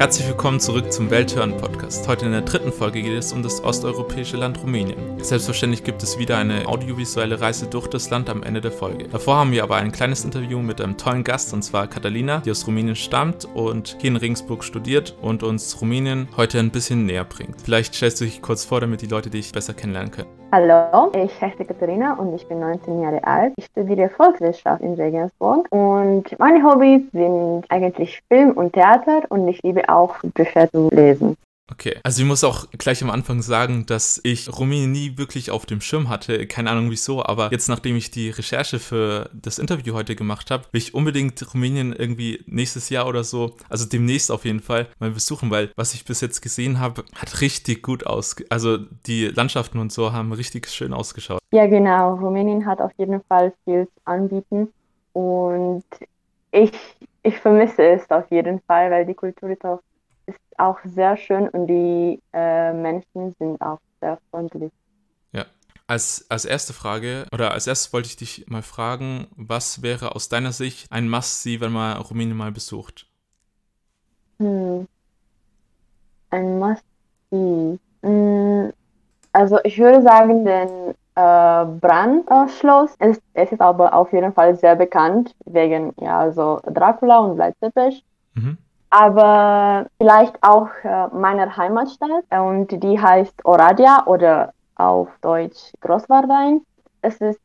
Herzlich willkommen zurück zum Welthören-Podcast. Heute in der dritten Folge geht es um das osteuropäische Land Rumänien. Selbstverständlich gibt es wieder eine audiovisuelle Reise durch das Land am Ende der Folge. Davor haben wir aber ein kleines Interview mit einem tollen Gast, und zwar Catalina, die aus Rumänien stammt und hier in Regensburg studiert und uns Rumänien heute ein bisschen näher bringt. Vielleicht stellst du dich kurz vor, damit die Leute dich besser kennenlernen können. Hallo, ich heiße Katharina und ich bin 19 Jahre alt. Ich studiere Volkswirtschaft in Regensburg und meine Hobbys sind eigentlich Film und Theater und ich liebe auch Bücher zu lesen. Okay, also ich muss auch gleich am Anfang sagen, dass ich Rumänien nie wirklich auf dem Schirm hatte. Keine Ahnung wieso, aber jetzt nachdem ich die Recherche für das Interview heute gemacht habe, will ich unbedingt Rumänien irgendwie nächstes Jahr oder so, also demnächst auf jeden Fall, mal besuchen, weil was ich bis jetzt gesehen habe, hat richtig gut aus. Also die Landschaften und so haben richtig schön ausgeschaut. Ja, genau. Rumänien hat auf jeden Fall viel zu anbieten und ich, ich vermisse es auf jeden Fall, weil die Kultur ist auch auch sehr schön und die äh, Menschen sind auch sehr freundlich. Ja. Als, als erste Frage, oder als erstes wollte ich dich mal fragen, was wäre aus deiner Sicht ein Must-See, wenn man Rumänien mal besucht? Hm. Ein Must-See. Hm. Also ich würde sagen, den äh, Brandschloss ist, es ist aber auf jeden Fall sehr bekannt wegen ja also Dracula und Bleizeppich. Mhm aber vielleicht auch äh, meiner Heimatstadt und die heißt Oradia oder auf Deutsch Großwardein. Es ist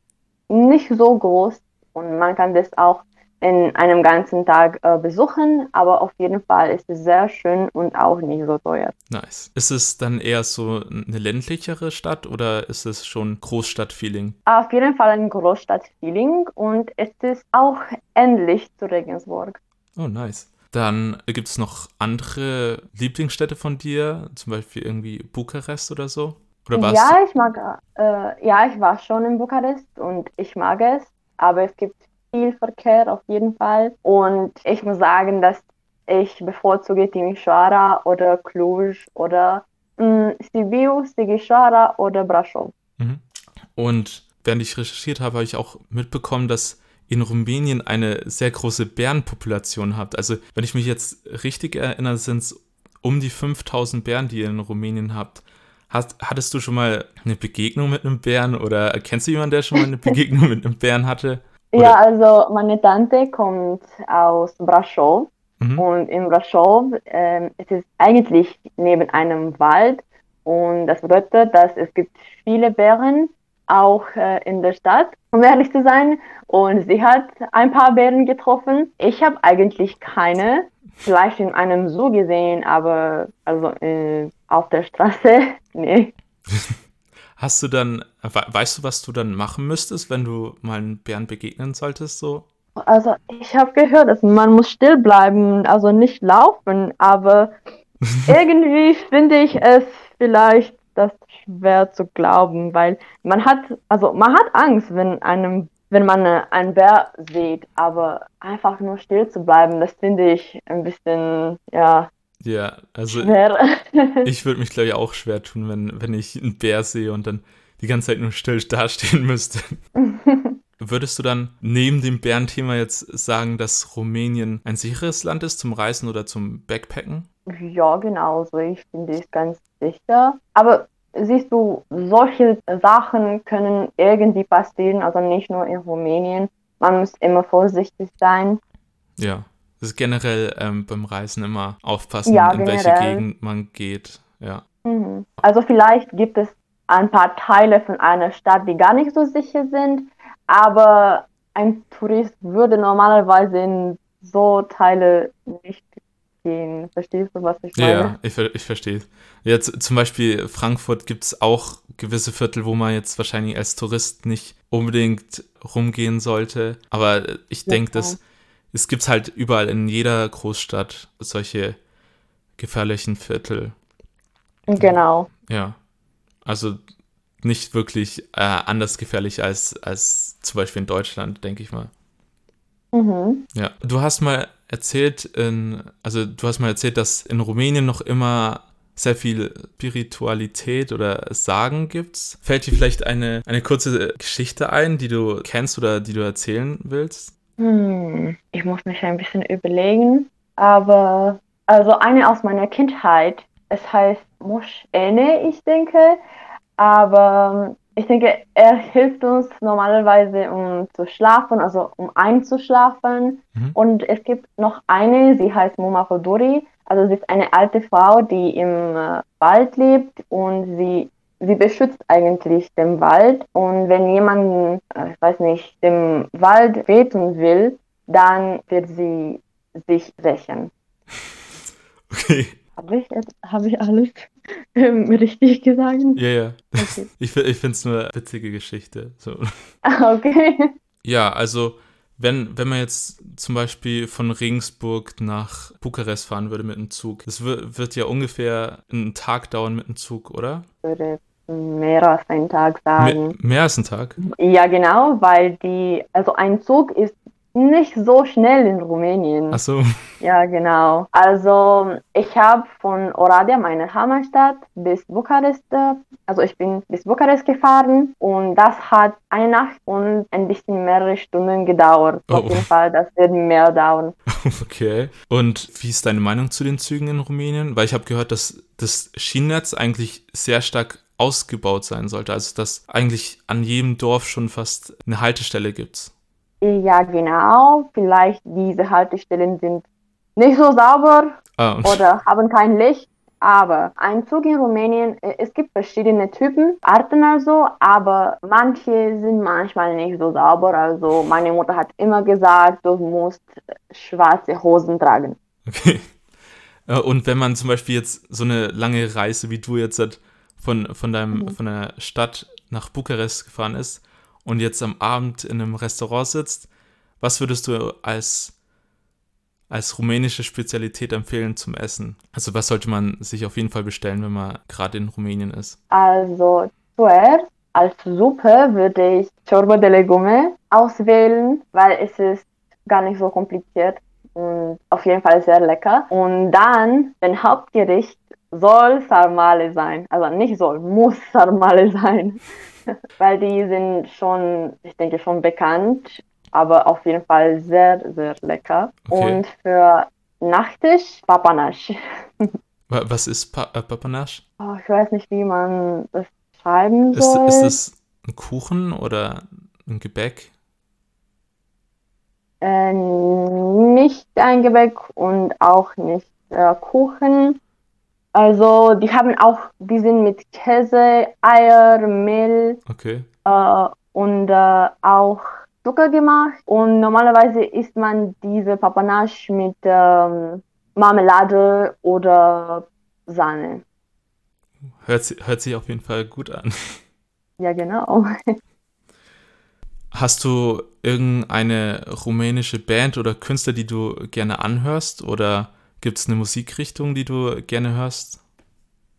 nicht so groß und man kann das auch in einem ganzen Tag äh, besuchen, aber auf jeden Fall ist es sehr schön und auch nicht so teuer. Nice. Ist es dann eher so eine ländlichere Stadt oder ist es schon Großstadt-Feeling? Auf jeden Fall ein Großstadt-Feeling und es ist auch ähnlich zu Regensburg. Oh, nice. Dann gibt es noch andere Lieblingsstädte von dir, zum Beispiel irgendwie Bukarest oder so? Oder warst ja, ich mag, äh, ja, ich war schon in Bukarest und ich mag es, aber es gibt viel Verkehr auf jeden Fall. Und ich muss sagen, dass ich bevorzuge Timișoara oder Cluj oder mh, mm, Sibiu, Sighișoara oder Brașov. Mhm. Und während ich recherchiert habe, habe ich auch mitbekommen, dass in Rumänien eine sehr große Bärenpopulation habt. Also, wenn ich mich jetzt richtig erinnere, sind es um die 5000 Bären, die ihr in Rumänien habt. Hast, hattest du schon mal eine Begegnung mit einem Bären oder kennst du jemanden, der schon mal eine Begegnung mit einem Bären hatte? Oder? Ja, also meine Tante kommt aus Brașov mhm. und in Brașov äh, es ist eigentlich neben einem Wald und das bedeutet, dass es gibt viele Bären auch äh, in der Stadt, um ehrlich zu sein. Und sie hat ein paar Bären getroffen. Ich habe eigentlich keine, vielleicht in einem Zoo gesehen, aber also äh, auf der Straße, nee. Hast du dann, weißt du, was du dann machen müsstest, wenn du mal einen Bären begegnen solltest, so? Also ich habe gehört, dass man muss still bleiben, also nicht laufen, aber irgendwie finde ich es vielleicht das schwer zu glauben, weil man hat, also man hat Angst, wenn einem, wenn man einen Bär sieht, aber einfach nur still zu bleiben, das finde ich ein bisschen, ja. Ja, also schwer. ich würde mich glaube ich auch schwer tun, wenn, wenn ich einen Bär sehe und dann die ganze Zeit nur still dastehen müsste. Würdest du dann neben dem Bärenthema jetzt sagen, dass Rumänien ein sicheres Land ist zum Reisen oder zum Backpacken? Ja, genau so. Ich finde es ganz sicher. Aber siehst du, solche Sachen können irgendwie passieren, also nicht nur in Rumänien. Man muss immer vorsichtig sein. Ja, das ist generell ähm, beim Reisen immer aufpassen, ja, in welche Gegend man geht. Ja. Mhm. Also vielleicht gibt es ein paar Teile von einer Stadt, die gar nicht so sicher sind, aber ein Tourist würde normalerweise in so Teile nicht gehen. Verstehst du, was ich meine? Ja, ich, ich verstehe. Jetzt zum Beispiel Frankfurt gibt es auch gewisse Viertel, wo man jetzt wahrscheinlich als Tourist nicht unbedingt rumgehen sollte. Aber ich denke, ja, dass es gibt halt überall in jeder Großstadt solche gefährlichen Viertel. Genau. Ja. Also nicht wirklich äh, anders gefährlich als, als zum Beispiel in Deutschland, denke ich mal. Mhm. Ja. Du hast mal erzählt, in, also du hast mal erzählt, dass in Rumänien noch immer sehr viel Spiritualität oder Sagen gibt. Fällt dir vielleicht eine, eine kurze Geschichte ein, die du kennst oder die du erzählen willst? Hm, ich muss mich ein bisschen überlegen, aber Also eine aus meiner Kindheit. Es heißt Moschene, ich denke. Aber ich denke, er hilft uns normalerweise, um zu schlafen, also um einzuschlafen. Mhm. Und es gibt noch eine, sie heißt Muma Foduri. Also sie ist eine alte Frau, die im äh, Wald lebt und sie, sie beschützt eigentlich den Wald. Und wenn jemand, äh, ich weiß nicht, dem Wald wehtun will, dann wird sie sich rächen. Okay. Habe ich, hab ich alles ähm, richtig gesagt? Ja, ja. Okay. Ich, ich finde es eine witzige Geschichte. So. Okay. Ja, also wenn, wenn man jetzt zum Beispiel von Regensburg nach Bukarest fahren würde mit dem Zug, das wird, wird ja ungefähr einen Tag dauern mit dem Zug, oder? Würde mehr als einen Tag sagen. Mehr, mehr als einen Tag? Ja, genau, weil die, also ein Zug ist nicht so schnell in Rumänien. Ach so. Ja, genau. Also ich habe von Oradea, meine Heimatstadt, bis Bukarest, äh, also ich bin bis Bukarest gefahren und das hat eine Nacht und ein bisschen mehrere Stunden gedauert. Oh. Auf jeden Fall, das wird mehr dauern. Okay. Und wie ist deine Meinung zu den Zügen in Rumänien? Weil ich habe gehört, dass das Schienennetz eigentlich sehr stark ausgebaut sein sollte. Also dass eigentlich an jedem Dorf schon fast eine Haltestelle gibt. Ja, genau. Vielleicht diese Haltestellen sind nicht so sauber ah, oder haben kein Licht. Aber ein Zug in Rumänien, äh, es gibt verschiedene Typen, Arten also, aber manche sind manchmal nicht so sauber. Also meine Mutter hat immer gesagt, du musst schwarze Hosen tragen. Okay. Und wenn man zum Beispiel jetzt so eine lange Reise wie du jetzt von, von, deinem, mhm. von der Stadt nach Bukarest gefahren ist, und jetzt am Abend in einem Restaurant sitzt, was würdest du als, als rumänische Spezialität empfehlen zum Essen? Also was sollte man sich auf jeden Fall bestellen, wenn man gerade in Rumänien ist? Also zuerst als Suppe würde ich Ciorba de Legume auswählen, weil es ist gar nicht so kompliziert und auf jeden Fall sehr lecker. Und dann, den Hauptgericht soll Sarmale sein. Also nicht soll, muss Sarmale sein. weil die sind schon, ich denke, schon bekannt, aber auf jeden Fall sehr, sehr lecker. Okay. Und für Nachtisch Papanasch. Was ist pa äh, Papanasch? Oh, ich weiß nicht, wie man das schreiben soll. Ist, ist es ein Kuchen oder ein Gebäck? Äh, nicht ein Gebäck und auch nicht äh, Kuchen. Also die haben auch, die sind mit Käse, Eier, Mehl okay. äh, und äh, auch Zucker gemacht. Und normalerweise isst man diese Papanache mit ähm, Marmelade oder Sahne. Hört, hört sich auf jeden Fall gut an. Ja, genau. Hast du irgendeine rumänische Band oder Künstler, die du gerne anhörst? Oder Gibt es eine Musikrichtung, die du gerne hörst?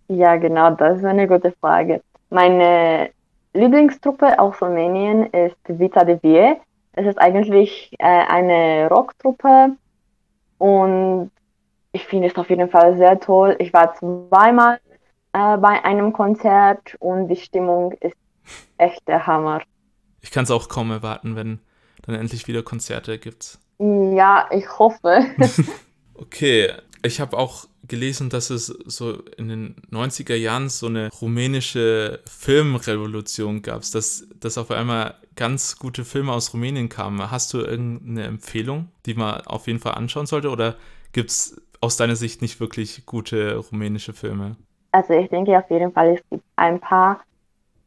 Ja, genau, das ist eine gute Frage. Meine Lieblingstruppe aus Rumänien ist Vita de Vie. Es ist eigentlich äh, eine Rocktruppe und ich finde es auf jeden Fall sehr toll. Ich war zweimal äh, bei einem Konzert und die Stimmung ist echt der Hammer. Ich kann es auch kaum erwarten, wenn dann endlich wieder Konzerte gibt. Ja, ich hoffe. Okay, ich habe auch gelesen, dass es so in den 90er Jahren so eine rumänische Filmrevolution gab, dass, dass auf einmal ganz gute Filme aus Rumänien kamen. Hast du irgendeine Empfehlung, die man auf jeden Fall anschauen sollte? Oder gibt es aus deiner Sicht nicht wirklich gute rumänische Filme? Also ich denke auf jeden Fall, es gibt ein paar,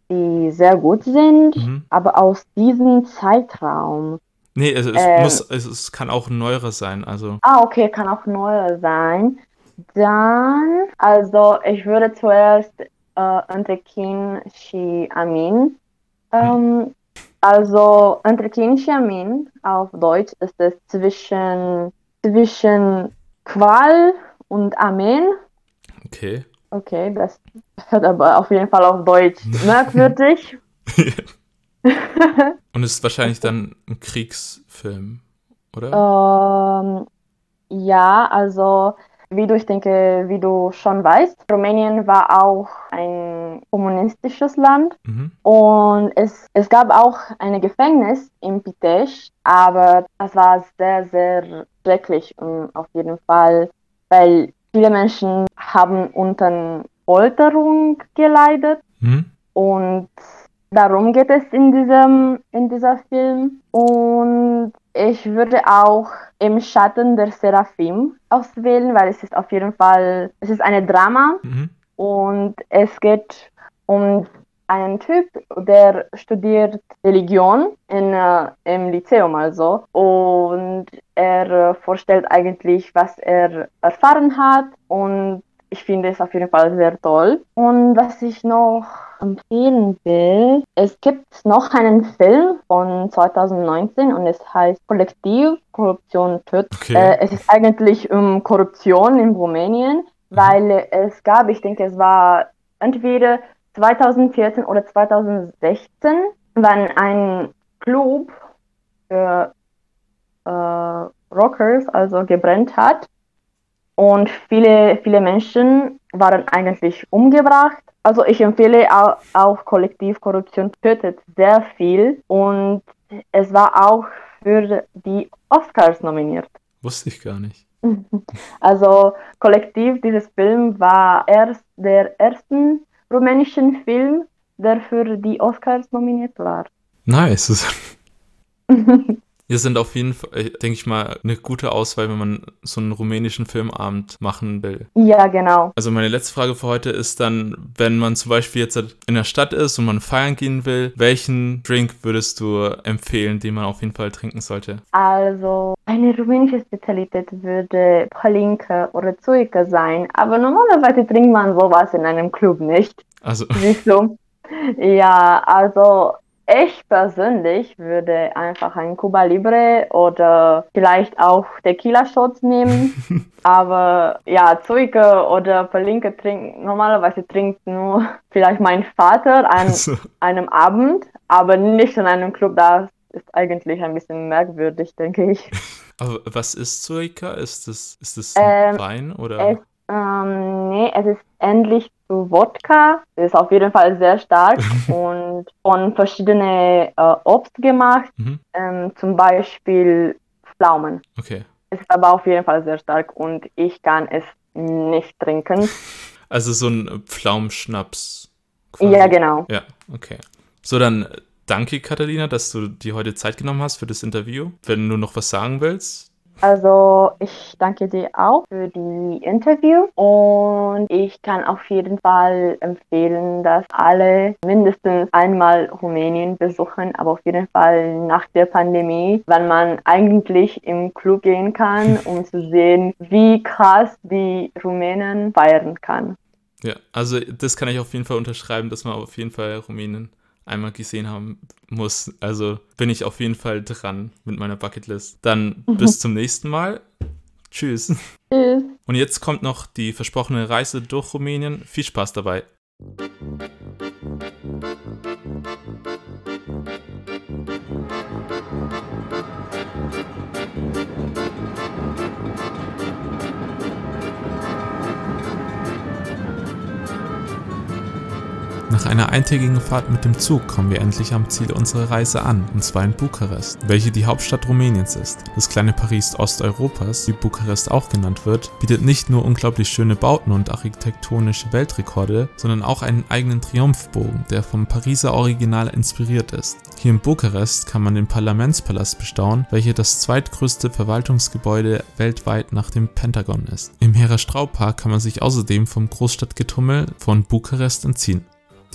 die sehr gut sind, mhm. aber aus diesem Zeitraum Nee, es, es ähm, muss, es, es, kann auch neuere sein. Also. Ah, okay, kann auch neuere sein. Dann, also ich würde zuerst äh, Entrekin Shi Amin. Ähm, hm. Also Entrekin Shi Amin auf Deutsch ist es zwischen, zwischen Qual und Amen. Okay. Okay, das hört aber auf jeden Fall auf Deutsch merkwürdig. Und es ist wahrscheinlich dann ein Kriegsfilm, oder? Ähm, ja, also wie du, ich denke, wie du schon weißt, Rumänien war auch ein kommunistisches Land mhm. und es, es gab auch ein Gefängnis in Pitești, aber das war sehr, sehr schrecklich um, auf jeden Fall, weil viele Menschen haben unter Folterung geleidet. Mhm. Und darum geht es in diesem in dieser Film. Und ich würde auch im Schatten der Seraphim auswählen, weil es ist auf jeden Fall, es ist eine Drama mhm. und es geht um einen Typ, der studiert Religion in, äh, im Lyzeum also und er äh, vorstellt eigentlich, was er erfahren hat und ich finde es auf jeden Fall sehr toll. Und was ich noch empfehlen will, es gibt noch einen Film von 2019 und es heißt Kollektiv Korruption tötet. Okay. Äh, es ist eigentlich um Korruption in Rumänien, mhm. weil es gab, ich denke, es war entweder 2014 oder 2016, wann ein Club für äh, Rockers also gebrannt hat und viele, viele Menschen waren eigentlich umgebracht. Also ich empfehle auch, auch Kollektivkorruption tötet sehr viel und es war auch für die Oscars nominiert. Wusste ich gar nicht. Also Kollektiv, dieses Film war erst der erste rumänischen Film, der für die Oscars nominiert war. Nice. Wir sind auf jeden Fall, äh, denke ich mal, eine gute Auswahl, wenn man so einen rumänischen Filmabend machen will. Ja, genau. Also meine letzte Frage für heute ist dann, wenn man zum Beispiel jetzt in der Stadt ist und man feiern gehen will, welchen Drink würdest du empfehlen, den man auf jeden Fall trinken sollte? Also eine rumänische Spezialität würde Palinka oder Zuika sein, aber normalerweise trinkt man sowas in einem Club nicht. Also. Siehst du? Ja, also ich persönlich würde einfach ein Cuba Libre oder vielleicht auch Tequila-Shots nehmen. Aber ja, Zuike oder Palinke trinken, normalerweise trinkt nur vielleicht mein Vater an also. einem Abend, aber nicht in einem Club. Das ist eigentlich ein bisschen merkwürdig, denke ich. Aber was ist Zuika? Ist das, ist das ähm, Wein oder? Es, ähm, nee, es ist ähnlich zu Wodka. Ist auf jeden Fall sehr stark und von verschiedenen äh, Obst gemacht, mhm. ähm, zum Beispiel Pflaumen. Okay. Ist aber auf jeden Fall sehr stark und ich kann es nicht trinken. Also so ein Pflaumenschnaps. Quasi. Ja, genau. Ja, okay. So, dann danke, Katharina, dass du dir heute Zeit genommen hast für das Interview. Wenn du noch was sagen willst, also ich danke dir auch für die Interview und ich kann auf jeden Fall empfehlen, dass alle mindestens einmal Rumänien besuchen, aber auf jeden Fall nach der Pandemie, wenn man eigentlich im Club gehen kann, um zu sehen, wie krass die Rumänen feiern kann. Ja, also das kann ich auf jeden Fall unterschreiben, dass man auf jeden Fall Rumänien einmal gesehen haben muss. Also bin ich auf jeden Fall dran mit meiner Bucketlist. Dann mhm. bis zum nächsten Mal. Tschüss. Tschüss. Und jetzt kommt noch die versprochene Reise durch Rumänien. Viel Spaß dabei. Nach einer eintägigen Fahrt mit dem Zug kommen wir endlich am Ziel unserer Reise an, und zwar in Bukarest, welche die Hauptstadt Rumäniens ist. Das kleine Paris Osteuropas, wie Bukarest auch genannt wird, bietet nicht nur unglaublich schöne Bauten und architektonische Weltrekorde, sondern auch einen eigenen Triumphbogen, der vom Pariser Original inspiriert ist. Hier in Bukarest kann man den Parlamentspalast bestaunen, welcher das zweitgrößte Verwaltungsgebäude weltweit nach dem Pentagon ist. Im Herastrau-Park kann man sich außerdem vom Großstadtgetummel von Bukarest entziehen.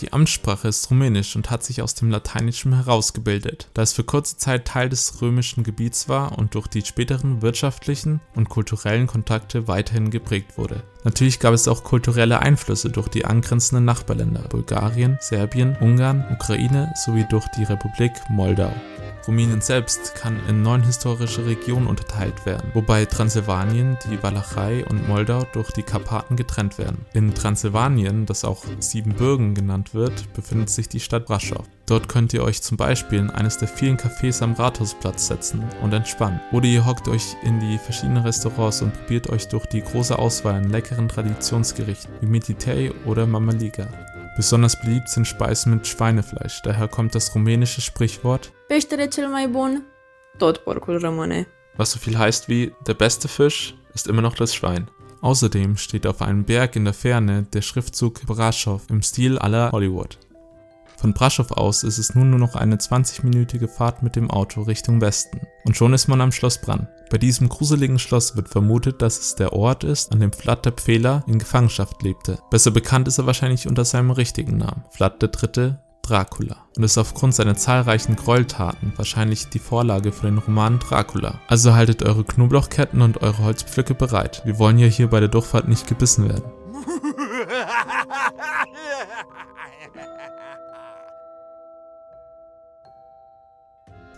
Die Amtssprache ist Rumänisch und hat sich aus dem Lateinischen herausgebildet, da es für kurze Zeit Teil des römischen Gebiets war und durch die späteren wirtschaftlichen und kulturellen Kontakte weiterhin geprägt wurde. Natürlich gab es auch kulturelle Einflüsse durch die angrenzenden Nachbarländer Bulgarien, Serbien, Ungarn, Ukraine sowie durch die Republik Moldau. Rumänien selbst kann in neun historische Regionen unterteilt werden, wobei Transsilvanien, die Walachei und Moldau durch die Karpaten getrennt werden. In Transsilvanien, das auch Siebenbürgen genannt wird, befindet sich die Stadt Brasov. Dort könnt ihr euch zum Beispiel in eines der vielen Cafés am Rathausplatz setzen und entspannen. Oder ihr hockt euch in die verschiedenen Restaurants und probiert euch durch die große Auswahl an leckeren Traditionsgerichten wie Mititei oder Mamaliga. Besonders beliebt sind Speisen mit Schweinefleisch, daher kommt das rumänische Sprichwort Peștele cel mai bun, tot porcul rămâne. Was so viel heißt wie der beste Fisch ist immer noch das Schwein. Außerdem steht auf einem Berg in der Ferne der Schriftzug Braschow im Stil aller Hollywood. Von Braschow aus ist es nun nur noch eine 20-minütige Fahrt mit dem Auto Richtung Westen. Und schon ist man am Schloss Bran. Bei diesem gruseligen Schloss wird vermutet, dass es der Ort ist, an dem Vlad der Pfähler in Gefangenschaft lebte. Besser bekannt ist er wahrscheinlich unter seinem richtigen Namen, Vlad III. Dracula und ist aufgrund seiner zahlreichen Gräueltaten wahrscheinlich die Vorlage für den Roman Dracula. Also haltet eure Knoblauchketten und eure Holzpflöcke bereit. Wir wollen ja hier bei der Durchfahrt nicht gebissen werden.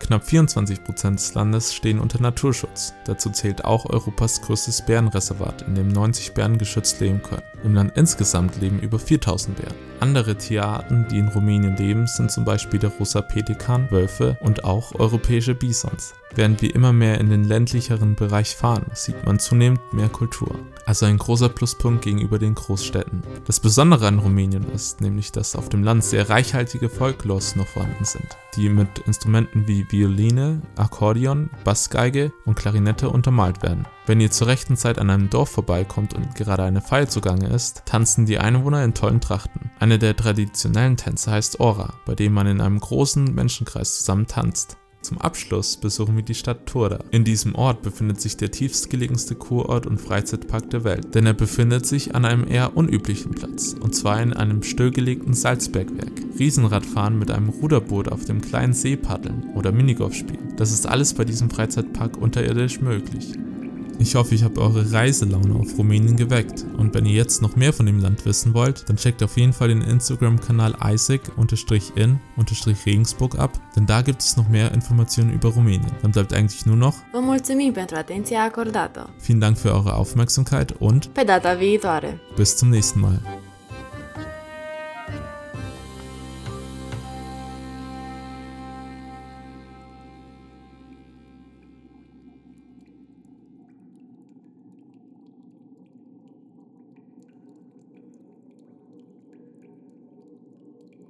Knapp 24% des Landes stehen unter Naturschutz. Dazu zählt auch Europas größtes Bärenreservat, in dem 90 Bären geschützt leben können. Im Land insgesamt leben über 4000 Bären. Andere Tierarten, die in Rumänien leben, sind zum Beispiel der rosa Pelikan, Wölfe und auch europäische Bisons. Während wir immer mehr in den ländlicheren Bereich fahren, sieht man zunehmend mehr Kultur. Also ein großer Pluspunkt gegenüber den Großstädten. Das Besondere an Rumänien ist nämlich, dass auf dem Land sehr reichhaltige Folklores noch vorhanden sind, die mit Instrumenten wie Violine, Akkordeon, Bassgeige und Klarinette untermalt werden. Wenn ihr zur rechten Zeit an einem Dorf vorbeikommt und gerade eine Feier zugange ist, tanzen die Einwohner in tollen Trachten. Eine der traditionellen Tänze heißt Ora, bei dem man in einem großen Menschenkreis zusammen tanzt. Zum Abschluss besuchen wir die Stadt Turda. In diesem Ort befindet sich der tiefstgelegenste Kurort und Freizeitpark der Welt, denn er befindet sich an einem eher unüblichen Platz, und zwar in einem stillgelegten Salzbergwerk. Riesenradfahren mit einem Ruderboot auf dem kleinen See paddeln oder Minigolf spielen, das ist alles bei diesem Freizeitpark unterirdisch möglich. Ich hoffe, ich habe eure Reiselaune auf Rumänien geweckt. Und wenn ihr jetzt noch mehr von dem Land wissen wollt, dann checkt auf jeden Fall den Instagram-Kanal Isaac-in-Regensburg ab, denn da gibt es noch mehr Informationen über Rumänien. Dann bleibt eigentlich nur noch Vă mulțumim pentru atenția acordată. Vielen Dank für eure Aufmerksamkeit und Pe data viitoare. Bis zum nächsten Mal.